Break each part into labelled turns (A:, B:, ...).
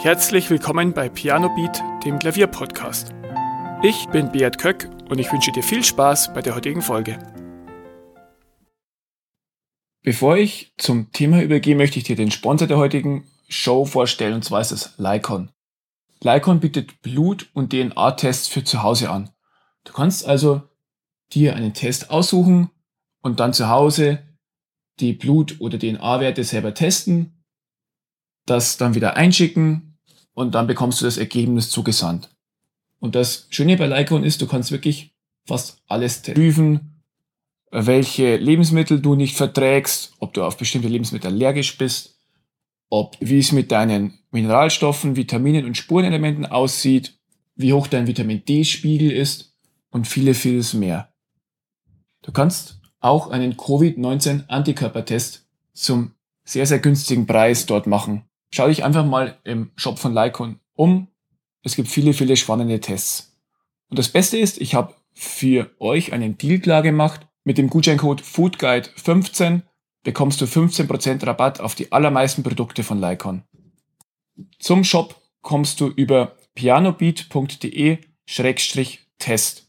A: Herzlich willkommen bei Piano Beat, dem Klavierpodcast. Ich bin Beat Köck und ich wünsche dir viel Spaß bei der heutigen Folge. Bevor ich zum Thema übergehe, möchte ich dir den Sponsor der heutigen Show vorstellen und zwar ist es Lycon. Lycon bietet Blut- und DNA-Tests für zu Hause an. Du kannst also dir einen Test aussuchen und dann zu Hause die Blut- oder DNA-Werte selber testen, das dann wieder einschicken und dann bekommst du das Ergebnis zugesandt. Und das Schöne bei Lycon ist, du kannst wirklich fast alles prüfen, welche Lebensmittel du nicht verträgst, ob du auf bestimmte Lebensmittel allergisch bist, ob wie es mit deinen Mineralstoffen, Vitaminen und Spurenelementen aussieht, wie hoch dein Vitamin D-Spiegel ist und viele, vieles mehr. Du kannst auch einen Covid-19 Antikörpertest zum sehr, sehr günstigen Preis dort machen. Schau dich einfach mal im Shop von Lycon um. Es gibt viele, viele spannende Tests. Und das Beste ist, ich habe für euch einen Deal klar gemacht. Mit dem Gutscheincode FoodGuide15 bekommst du 15% Rabatt auf die allermeisten Produkte von Lycon. Zum Shop kommst du über pianobeat.de-test.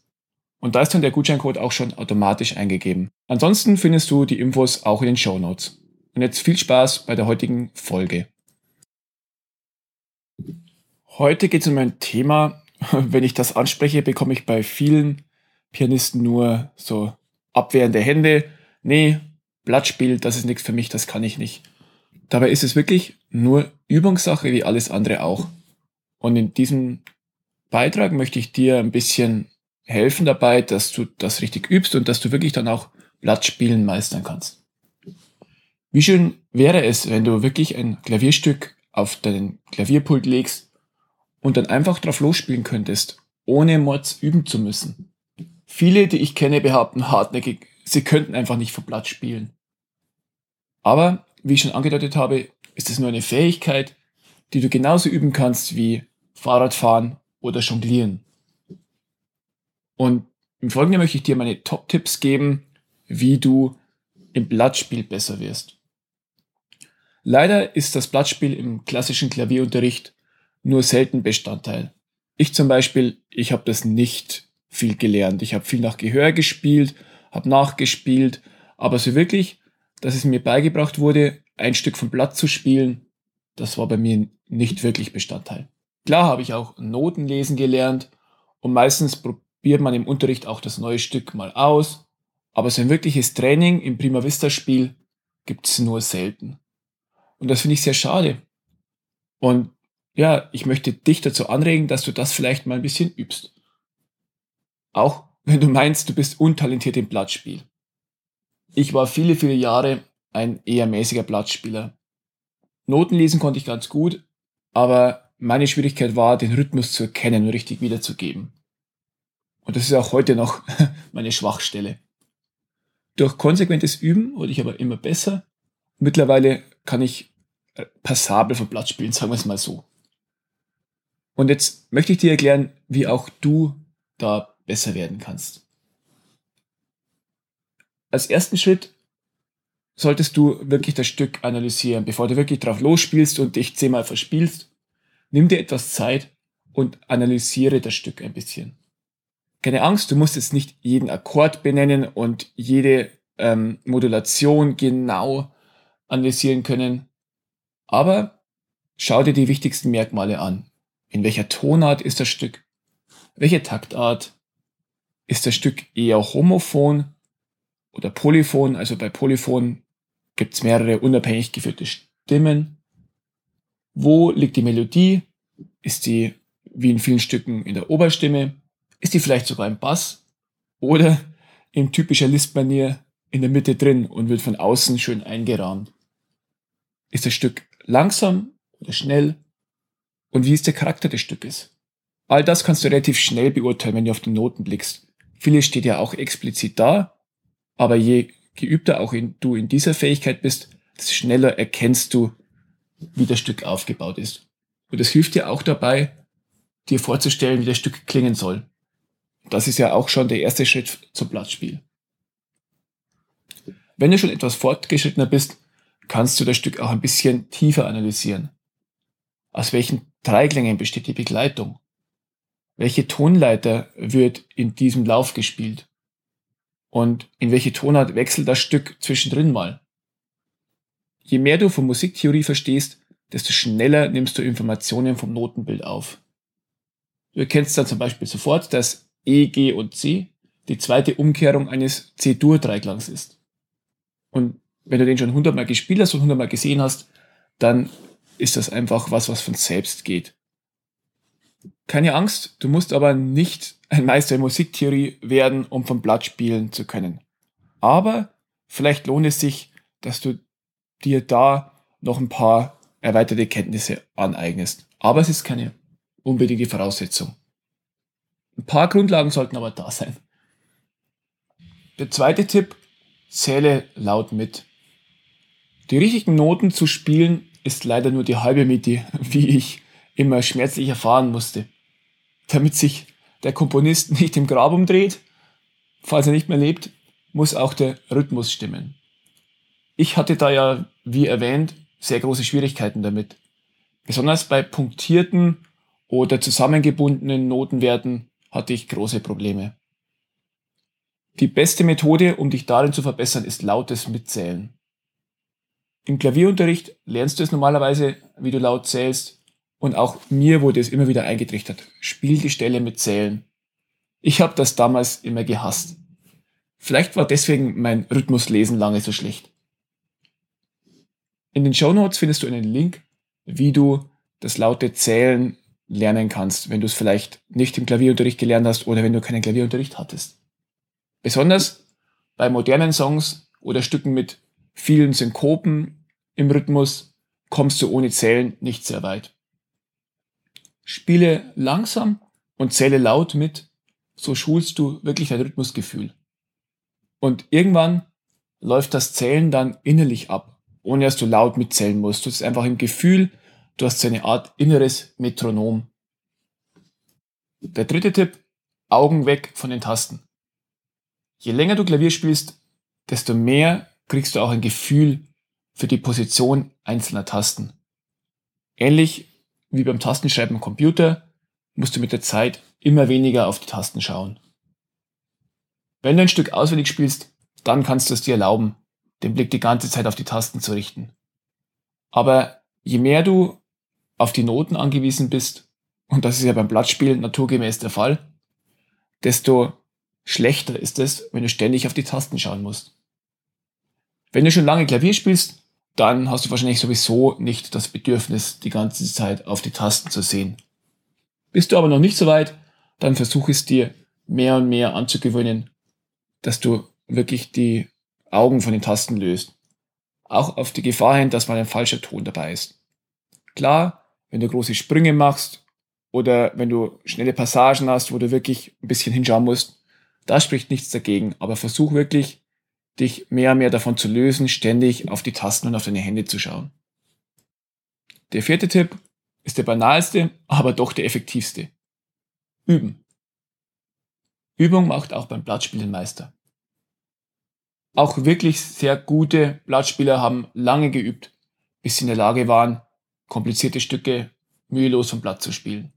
A: Und da ist dann der Gutscheincode auch schon automatisch eingegeben. Ansonsten findest du die Infos auch in den Show Notes. Und jetzt viel Spaß bei der heutigen Folge. Heute geht es um ein Thema, wenn ich das anspreche, bekomme ich bei vielen Pianisten nur so abwehrende Hände. Nee, Blattspiel, das ist nichts für mich, das kann ich nicht. Dabei ist es wirklich nur Übungssache wie alles andere auch. Und in diesem Beitrag möchte ich dir ein bisschen helfen dabei, dass du das richtig übst und dass du wirklich dann auch Blattspielen meistern kannst. Wie schön wäre es, wenn du wirklich ein Klavierstück auf deinen Klavierpult legst und dann einfach drauf losspielen könntest, ohne Mods üben zu müssen. Viele, die ich kenne, behaupten hartnäckig, sie könnten einfach nicht vom Blatt spielen. Aber, wie ich schon angedeutet habe, ist es nur eine Fähigkeit, die du genauso üben kannst wie Fahrradfahren oder Jonglieren. Und im Folgenden möchte ich dir meine Top-Tipps geben, wie du im Blattspiel besser wirst. Leider ist das Blattspiel im klassischen Klavierunterricht nur selten Bestandteil. Ich zum Beispiel, ich habe das nicht viel gelernt. Ich habe viel nach Gehör gespielt, habe nachgespielt, aber so wirklich, dass es mir beigebracht wurde, ein Stück vom Blatt zu spielen, das war bei mir nicht wirklich Bestandteil. Klar habe ich auch Noten lesen gelernt und meistens probiert man im Unterricht auch das neue Stück mal aus, aber so ein wirkliches Training im Prima Vista Spiel gibt es nur selten. Und das finde ich sehr schade. Und ja, ich möchte dich dazu anregen, dass du das vielleicht mal ein bisschen übst. Auch wenn du meinst, du bist untalentiert im Blattspiel. Ich war viele, viele Jahre ein eher mäßiger Blattspieler. Noten lesen konnte ich ganz gut, aber meine Schwierigkeit war, den Rhythmus zu erkennen und richtig wiederzugeben. Und das ist auch heute noch meine Schwachstelle. Durch konsequentes Üben wurde ich aber immer besser. Mittlerweile kann ich äh, passabel vom Blatt spielen, sagen wir es mal so. Und jetzt möchte ich dir erklären, wie auch du da besser werden kannst. Als ersten Schritt solltest du wirklich das Stück analysieren, bevor du wirklich drauf losspielst und dich zehnmal verspielst. Nimm dir etwas Zeit und analysiere das Stück ein bisschen. Keine Angst, du musst jetzt nicht jeden Akkord benennen und jede ähm, Modulation genau analysieren können, aber schau dir die wichtigsten Merkmale an. In welcher Tonart ist das Stück? Welche Taktart? Ist das Stück eher homophon oder polyphon? Also bei Polyphon gibt es mehrere unabhängig geführte Stimmen. Wo liegt die Melodie? Ist die wie in vielen Stücken in der Oberstimme? Ist die vielleicht sogar im Bass? Oder in typischer Liszt-Manier in der Mitte drin und wird von außen schön eingerahmt? Ist das Stück langsam oder schnell? Und wie ist der Charakter des Stückes. All das kannst du relativ schnell beurteilen, wenn du auf die Noten blickst. Vieles steht ja auch explizit da, aber je geübter auch in, du in dieser Fähigkeit bist, desto schneller erkennst du, wie das Stück aufgebaut ist. Und das hilft dir auch dabei, dir vorzustellen, wie das Stück klingen soll. Das ist ja auch schon der erste Schritt zum Blattspiel. Wenn du schon etwas fortgeschrittener bist, kannst du das Stück auch ein bisschen tiefer analysieren. Aus welchen Dreiklängen besteht die Begleitung? Welche Tonleiter wird in diesem Lauf gespielt? Und in welche Tonart wechselt das Stück zwischendrin mal? Je mehr du von Musiktheorie verstehst, desto schneller nimmst du Informationen vom Notenbild auf. Du erkennst dann zum Beispiel sofort, dass E, G und C die zweite Umkehrung eines C-Dur-Dreiklangs ist. Und wenn du den schon hundertmal gespielt hast und hundertmal gesehen hast, dann ist das einfach was, was von selbst geht. Keine Angst, du musst aber nicht ein Meister in Musiktheorie werden, um vom Blatt spielen zu können. Aber vielleicht lohnt es sich, dass du dir da noch ein paar erweiterte Kenntnisse aneignest. Aber es ist keine unbedingte Voraussetzung. Ein paar Grundlagen sollten aber da sein. Der zweite Tipp, zähle laut mit. Die richtigen Noten zu spielen ist leider nur die halbe Miete, wie ich immer schmerzlich erfahren musste. Damit sich der Komponist nicht im Grab umdreht, falls er nicht mehr lebt, muss auch der Rhythmus stimmen. Ich hatte da ja, wie erwähnt, sehr große Schwierigkeiten damit. Besonders bei punktierten oder zusammengebundenen Notenwerten hatte ich große Probleme. Die beste Methode, um dich darin zu verbessern, ist lautes Mitzählen. Im Klavierunterricht lernst du es normalerweise, wie du laut zählst, und auch mir wurde es immer wieder eingetrichtert. Spiel die Stelle mit Zählen. Ich habe das damals immer gehasst. Vielleicht war deswegen mein Rhythmuslesen lange so schlecht. In den Show Notes findest du einen Link, wie du das laute Zählen lernen kannst, wenn du es vielleicht nicht im Klavierunterricht gelernt hast oder wenn du keinen Klavierunterricht hattest. Besonders bei modernen Songs oder Stücken mit vielen Synkopen im Rhythmus kommst du ohne Zählen nicht sehr weit. Spiele langsam und zähle laut mit, so schulst du wirklich dein Rhythmusgefühl. Und irgendwann läuft das Zählen dann innerlich ab ohne dass du laut mitzählen musst. Du hast einfach im Gefühl, du hast so eine Art inneres Metronom. Der dritte Tipp, Augen weg von den Tasten. Je länger du Klavier spielst, desto mehr kriegst du auch ein Gefühl für die Position einzelner Tasten. Ähnlich wie beim Tastenschreiben am Computer musst du mit der Zeit immer weniger auf die Tasten schauen. Wenn du ein Stück auswendig spielst, dann kannst du es dir erlauben, den Blick die ganze Zeit auf die Tasten zu richten. Aber je mehr du auf die Noten angewiesen bist, und das ist ja beim Blattspielen naturgemäß der Fall, desto schlechter ist es, wenn du ständig auf die Tasten schauen musst. Wenn du schon lange Klavier spielst, dann hast du wahrscheinlich sowieso nicht das Bedürfnis, die ganze Zeit auf die Tasten zu sehen. Bist du aber noch nicht so weit, dann versuch es dir mehr und mehr anzugewöhnen, dass du wirklich die Augen von den Tasten löst. Auch auf die Gefahr hin, dass mal ein falscher Ton dabei ist. Klar, wenn du große Sprünge machst oder wenn du schnelle Passagen hast, wo du wirklich ein bisschen hinschauen musst, da spricht nichts dagegen. Aber versuch wirklich, dich mehr und mehr davon zu lösen, ständig auf die Tasten und auf deine Hände zu schauen. Der vierte Tipp ist der banalste, aber doch der effektivste. Üben. Übung macht auch beim Blattspielen Meister. Auch wirklich sehr gute Blattspieler haben lange geübt, bis sie in der Lage waren, komplizierte Stücke mühelos vom Blatt zu spielen.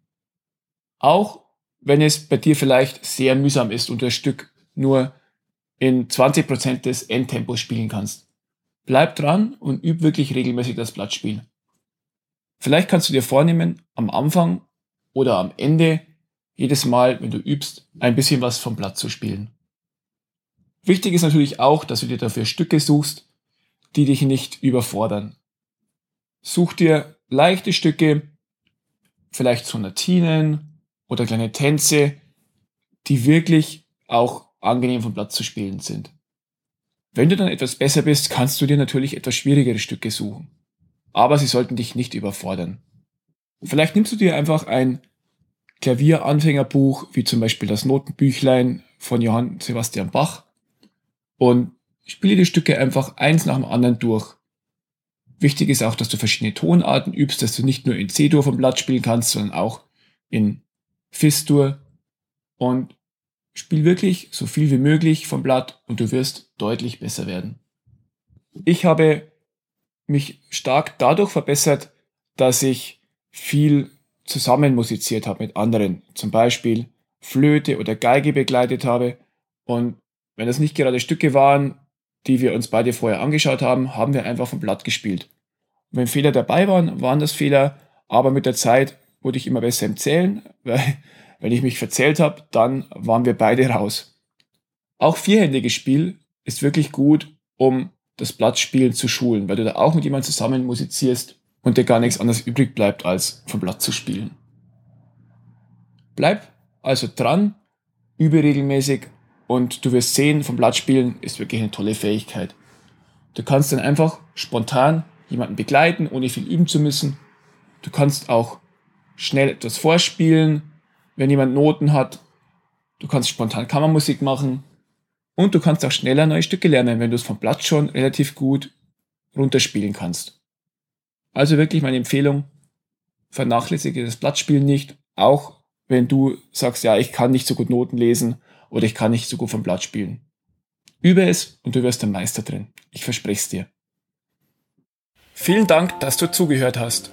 A: Auch wenn es bei dir vielleicht sehr mühsam ist und das Stück nur in 20% des Endtempos spielen kannst. Bleib dran und üb wirklich regelmäßig das Blattspiel. Vielleicht kannst du dir vornehmen, am Anfang oder am Ende jedes Mal, wenn du übst, ein bisschen was vom Blatt zu spielen. Wichtig ist natürlich auch, dass du dir dafür Stücke suchst, die dich nicht überfordern. Such dir leichte Stücke, vielleicht Sonatinen oder kleine Tänze, die wirklich auch angenehm vom Platz zu spielen sind. Wenn du dann etwas besser bist, kannst du dir natürlich etwas schwierigere Stücke suchen. Aber sie sollten dich nicht überfordern. Vielleicht nimmst du dir einfach ein Klavieranfängerbuch, wie zum Beispiel das Notenbüchlein von Johann Sebastian Bach, und spiele die Stücke einfach eins nach dem anderen durch. Wichtig ist auch, dass du verschiedene Tonarten übst, dass du nicht nur in C-Dur vom Blatt spielen kannst, sondern auch in Fis-Dur und spiel wirklich so viel wie möglich vom Blatt und du wirst deutlich besser werden. Ich habe mich stark dadurch verbessert, dass ich viel zusammen musiziert habe mit anderen, zum Beispiel Flöte oder Geige begleitet habe und wenn das nicht gerade Stücke waren, die wir uns beide vorher angeschaut haben, haben wir einfach vom Blatt gespielt. Und wenn Fehler dabei waren, waren das Fehler, aber mit der Zeit wurde ich immer besser im Zählen, weil wenn ich mich verzählt habe, dann waren wir beide raus. Auch vierhändiges Spiel ist wirklich gut, um das Blattspielen zu schulen, weil du da auch mit jemandem zusammen musizierst und dir gar nichts anderes übrig bleibt, als vom Blatt zu spielen. Bleib also dran, übe regelmäßig und du wirst sehen, vom Blattspielen ist wirklich eine tolle Fähigkeit. Du kannst dann einfach spontan jemanden begleiten, ohne viel üben zu müssen. Du kannst auch schnell etwas vorspielen, wenn jemand Noten hat. Du kannst spontan Kammermusik machen. Und du kannst auch schneller neue Stücke lernen, wenn du es vom Blatt schon relativ gut runterspielen kannst. Also wirklich meine Empfehlung, vernachlässige das Blattspielen nicht, auch wenn du sagst, ja, ich kann nicht so gut Noten lesen oder ich kann nicht so gut vom Blatt spielen. Übe es und du wirst ein Meister drin. Ich verspreche es dir. Vielen Dank, dass du zugehört hast.